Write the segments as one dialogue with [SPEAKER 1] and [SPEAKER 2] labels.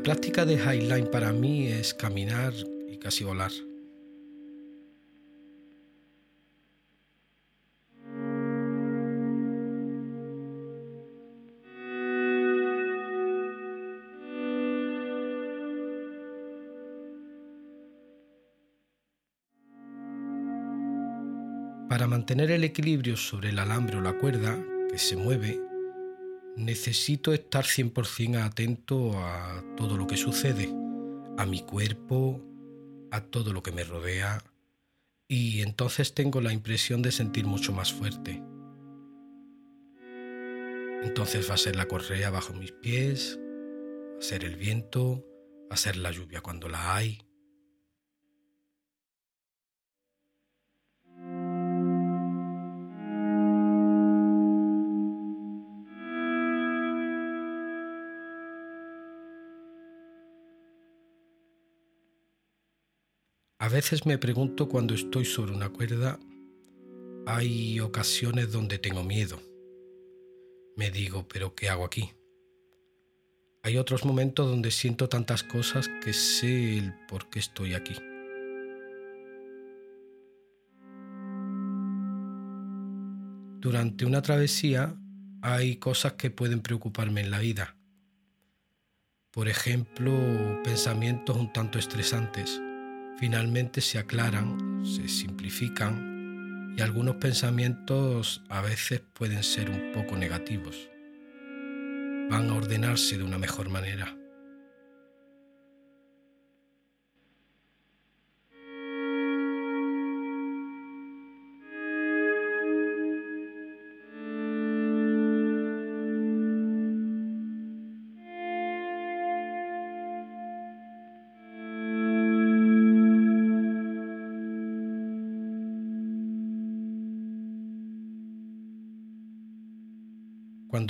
[SPEAKER 1] La práctica de Highline para mí es caminar y casi volar. Para mantener el equilibrio sobre el alambre o la cuerda que se mueve, necesito estar 100% atento a todo lo que sucede, a mi cuerpo, a todo lo que me rodea, y entonces tengo la impresión de sentir mucho más fuerte. Entonces va a ser la correa bajo mis pies, va a ser el viento, va a ser la lluvia cuando la hay, veces me pregunto cuando estoy sobre una cuerda, hay ocasiones donde tengo miedo. Me digo, pero ¿qué hago aquí? Hay otros momentos donde siento tantas cosas que sé el por qué estoy aquí. Durante una travesía hay cosas que pueden preocuparme en la vida. Por ejemplo, pensamientos un tanto estresantes finalmente se aclaran, se simplifican y algunos pensamientos a veces pueden ser un poco negativos. Van a ordenarse de una mejor manera.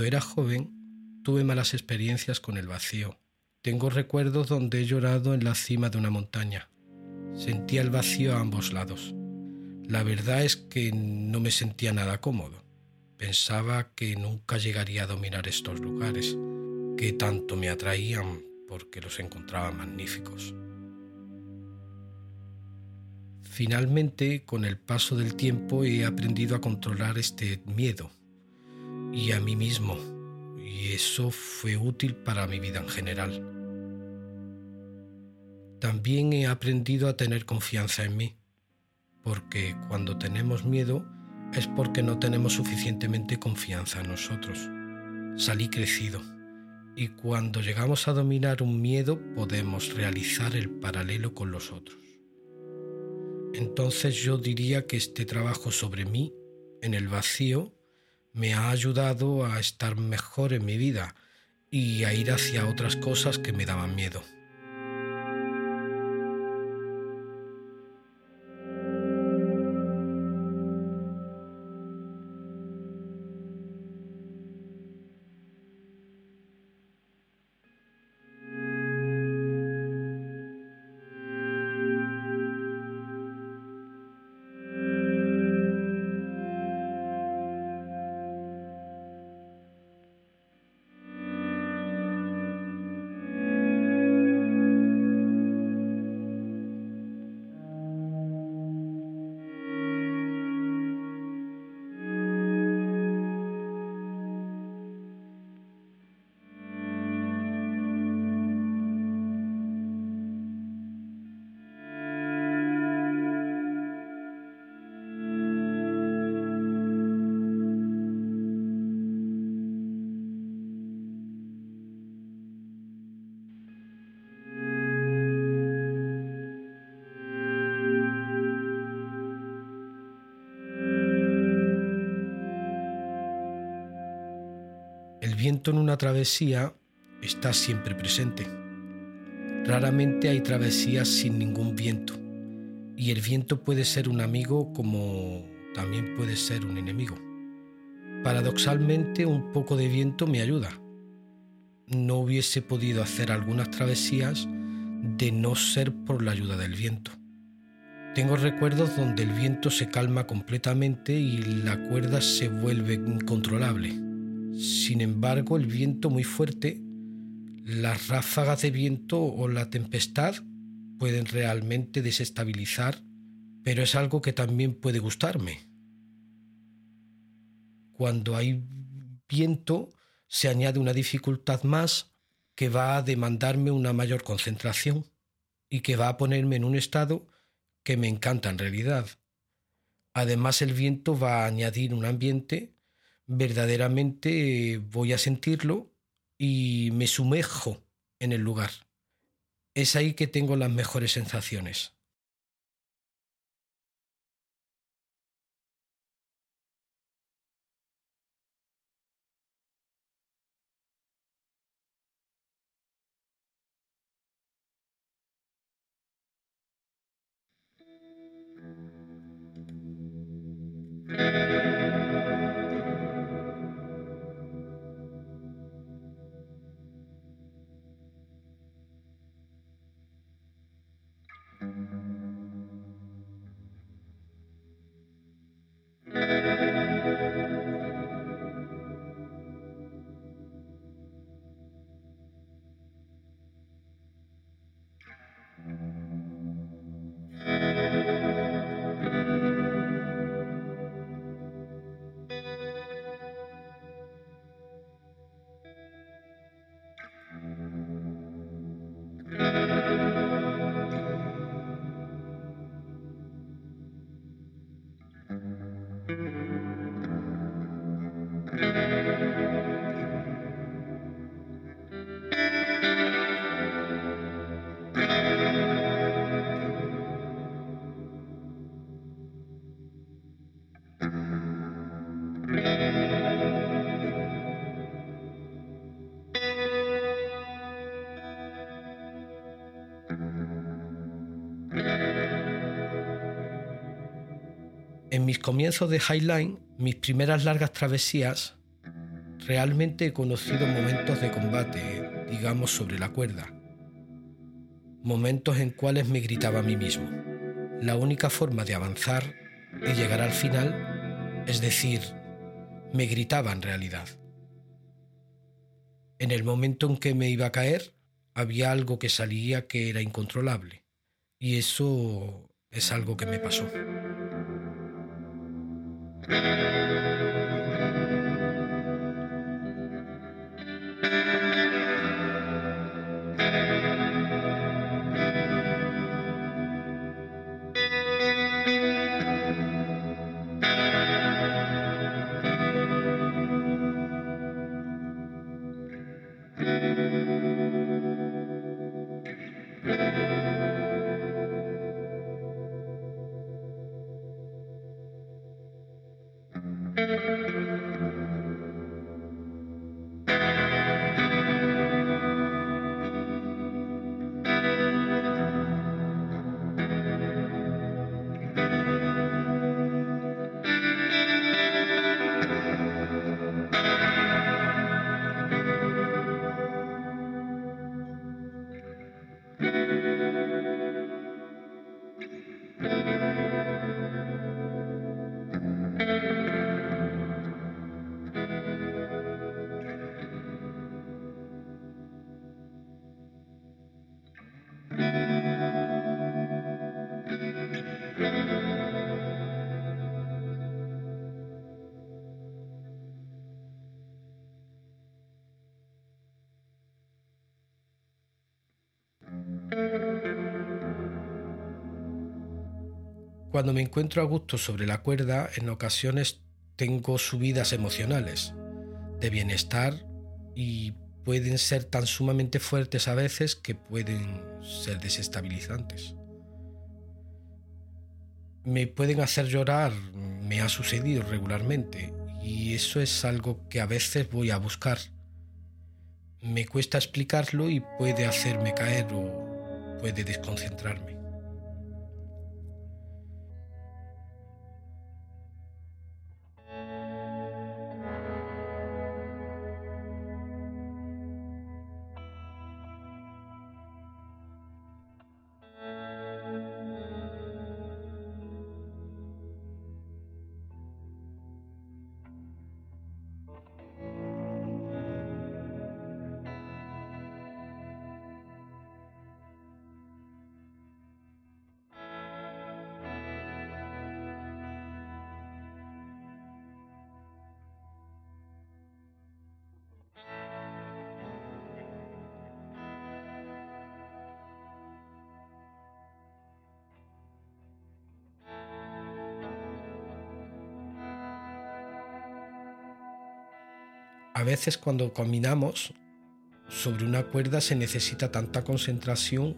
[SPEAKER 1] Cuando era joven tuve malas experiencias con el vacío. Tengo recuerdos donde he llorado en la cima de una montaña. Sentía el vacío a ambos lados. La verdad es que no me sentía nada cómodo. Pensaba que nunca llegaría a dominar estos lugares, que tanto me atraían porque los encontraba magníficos. Finalmente, con el paso del tiempo, he aprendido a controlar este miedo y a mí mismo, y eso fue útil para mi vida en general. También he aprendido a tener confianza en mí, porque cuando tenemos miedo es porque no tenemos suficientemente confianza en nosotros. Salí crecido, y cuando llegamos a dominar un miedo podemos realizar el paralelo con los otros. Entonces yo diría que este trabajo sobre mí, en el vacío, me ha ayudado a estar mejor en mi vida y a ir hacia otras cosas que me daban miedo. Travesía está siempre presente. Raramente hay travesías sin ningún viento, y el viento puede ser un amigo como también puede ser un enemigo. Paradoxalmente, un poco de viento me ayuda. No hubiese podido hacer algunas travesías de no ser por la ayuda del viento. Tengo recuerdos donde el viento se calma completamente y la cuerda se vuelve incontrolable. Sin embargo, el viento muy fuerte Las ráfagas de viento o la tempestad pueden realmente desestabilizar, pero es algo que también puede gustarme. Cuando hay viento se añade una dificultad más que va a demandarme una mayor concentración y que va a ponerme en un estado que me encanta en realidad. Además el viento va a añadir un ambiente, verdaderamente voy a sentirlo y me sumerjo en el lugar. Es ahí que tengo las mejores sensaciones. En mis comienzos de Highline, mis primeras largas travesías, realmente he conocido momentos de combate, digamos, sobre la cuerda. Momentos en cuales me gritaba a mí mismo. La única forma de avanzar y llegar al final, es decir, me gritaba en realidad. En el momento en que me iba a caer, había algo que salía que era incontrolable. Y eso es algo que me pasó. Thank you. Cuando me encuentro a gusto sobre la cuerda, en ocasiones tengo subidas emocionales, de bienestar y pueden ser tan sumamente fuertes a veces que pueden ser desestabilizantes. Me pueden hacer llorar, me ha sucedido regularmente, y eso es algo que a veces voy a buscar. Me cuesta explicarlo y puede hacerme caer o puede desconcentrarme. A veces cuando caminamos sobre una cuerda se necesita tanta concentración,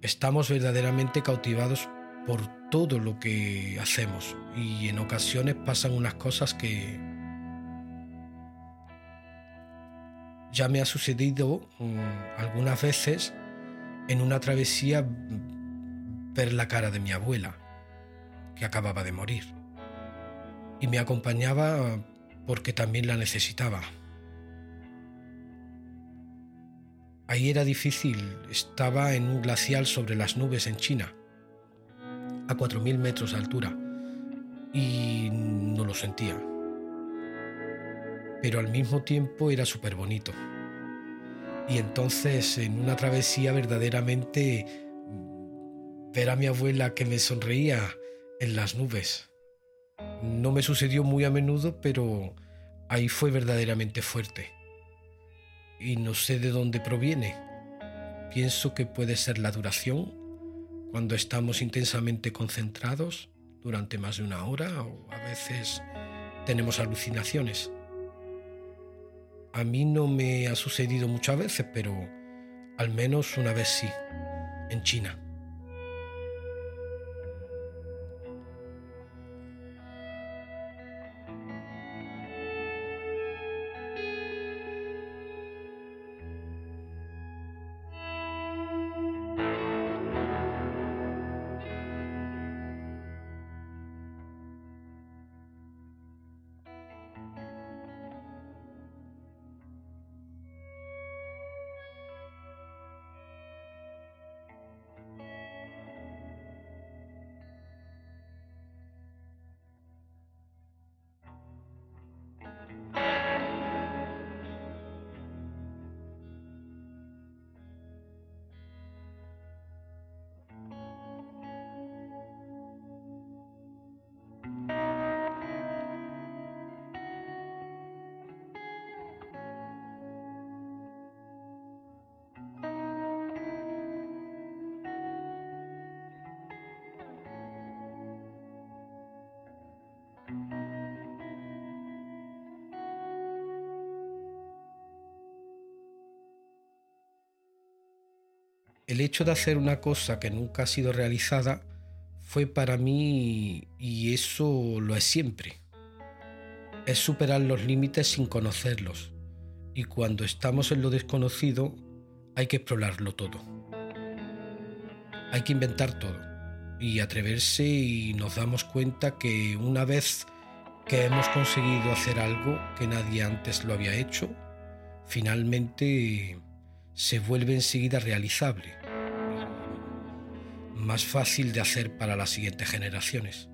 [SPEAKER 1] estamos verdaderamente cautivados por todo lo que hacemos. Y en ocasiones pasan unas cosas que ya me ha sucedido mm, algunas veces en una travesía ver la cara de mi abuela, que acababa de morir, y me acompañaba porque también la necesitaba. Ahí era difícil, estaba en un glacial sobre las nubes en China, a 4.000 metros de altura, y no lo sentía. Pero al mismo tiempo era súper bonito. Y entonces en una travesía verdaderamente ver a mi abuela que me sonreía en las nubes. No me sucedió muy a menudo, pero ahí fue verdaderamente fuerte y no sé de dónde proviene. Pienso que puede ser la duración, cuando estamos intensamente concentrados durante más de una hora o a veces tenemos alucinaciones. A mí no me ha sucedido muchas veces, pero al menos una vez sí, en China. El hecho de hacer una cosa que nunca ha sido realizada fue para mí, y eso lo es siempre, es superar los límites sin conocerlos. Y cuando estamos en lo desconocido, hay que explorarlo todo. Hay que inventar todo y atreverse y nos damos cuenta que una vez que hemos conseguido hacer algo que nadie antes lo había hecho, finalmente se vuelve enseguida realizable más fácil de hacer para las siguientes generaciones.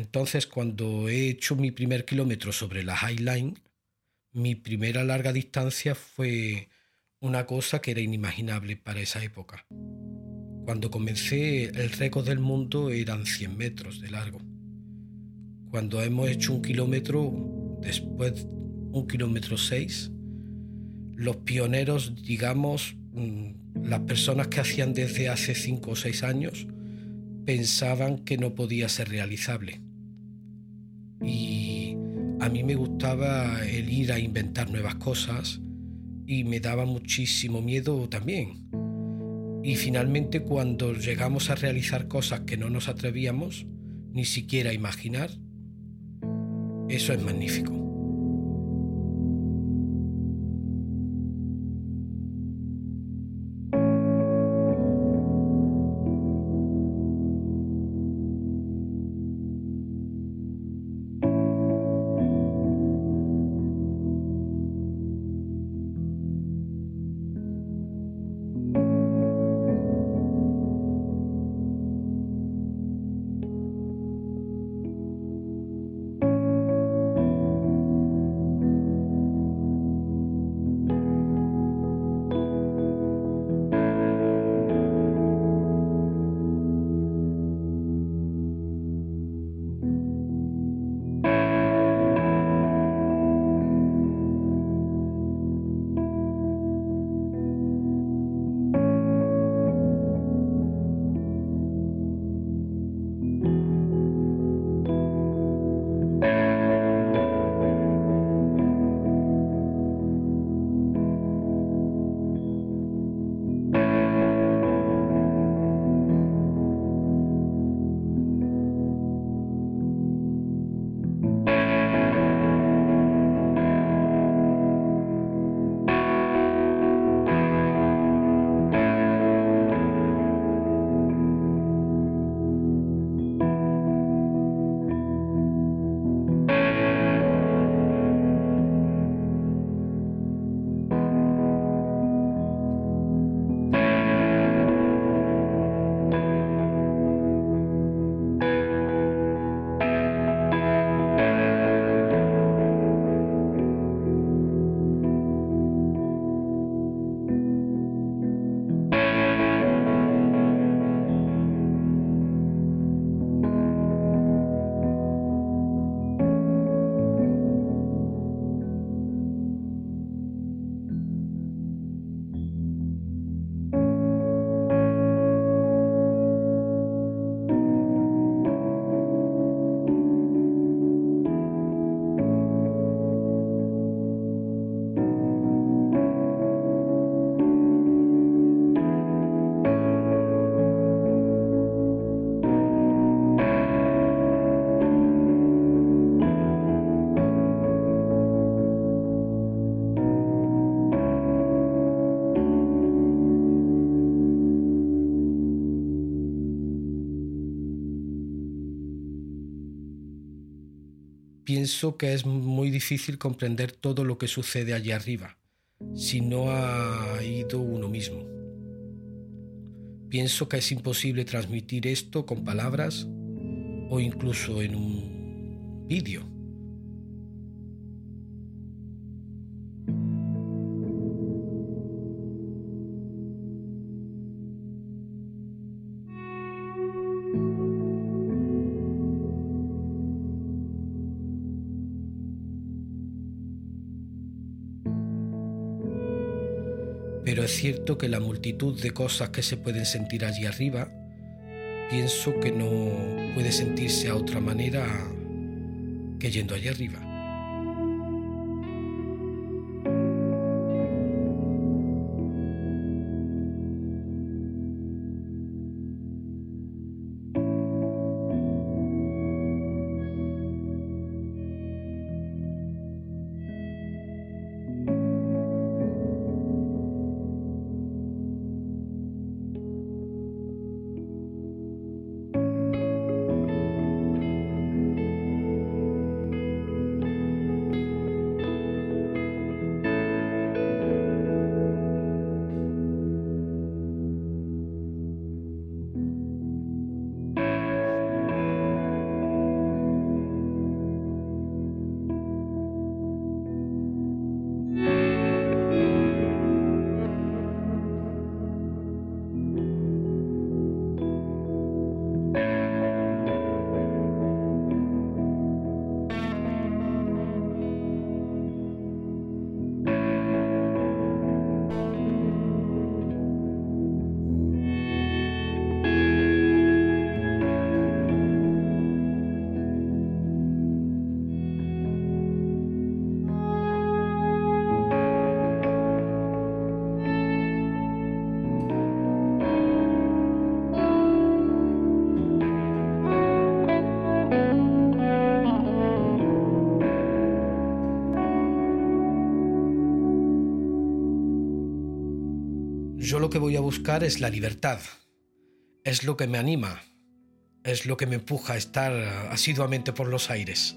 [SPEAKER 1] Entonces, cuando he hecho mi primer kilómetro sobre la High Line, mi primera larga distancia fue una cosa que era inimaginable para esa época. Cuando comencé, el récord del mundo eran 100 metros de largo. Cuando hemos hecho un kilómetro, después un kilómetro 6, los pioneros, digamos, mm, las personas que hacían desde hace 5 o 6 años, pensaban que no podía ser realizable. Y a mí me gustaba el ir a inventar nuevas cosas y me daba muchísimo miedo también. Y finalmente cuando llegamos a realizar cosas que no nos atrevíamos ni siquiera a imaginar, eso es magnífico. Pienso que es muy difícil comprender todo lo que sucede allí arriba si no ha ido uno mismo. Pienso que es imposible transmitir esto con palabras o incluso en un vídeo. Pero es cierto que la multitud de cosas que se pueden sentir allí arriba, pienso que no puede sentirse a otra manera que yendo allí arriba. Que voy a buscar es la libertad. Es lo que me anima. Es lo que me empuja a estar asiduamente por los aires.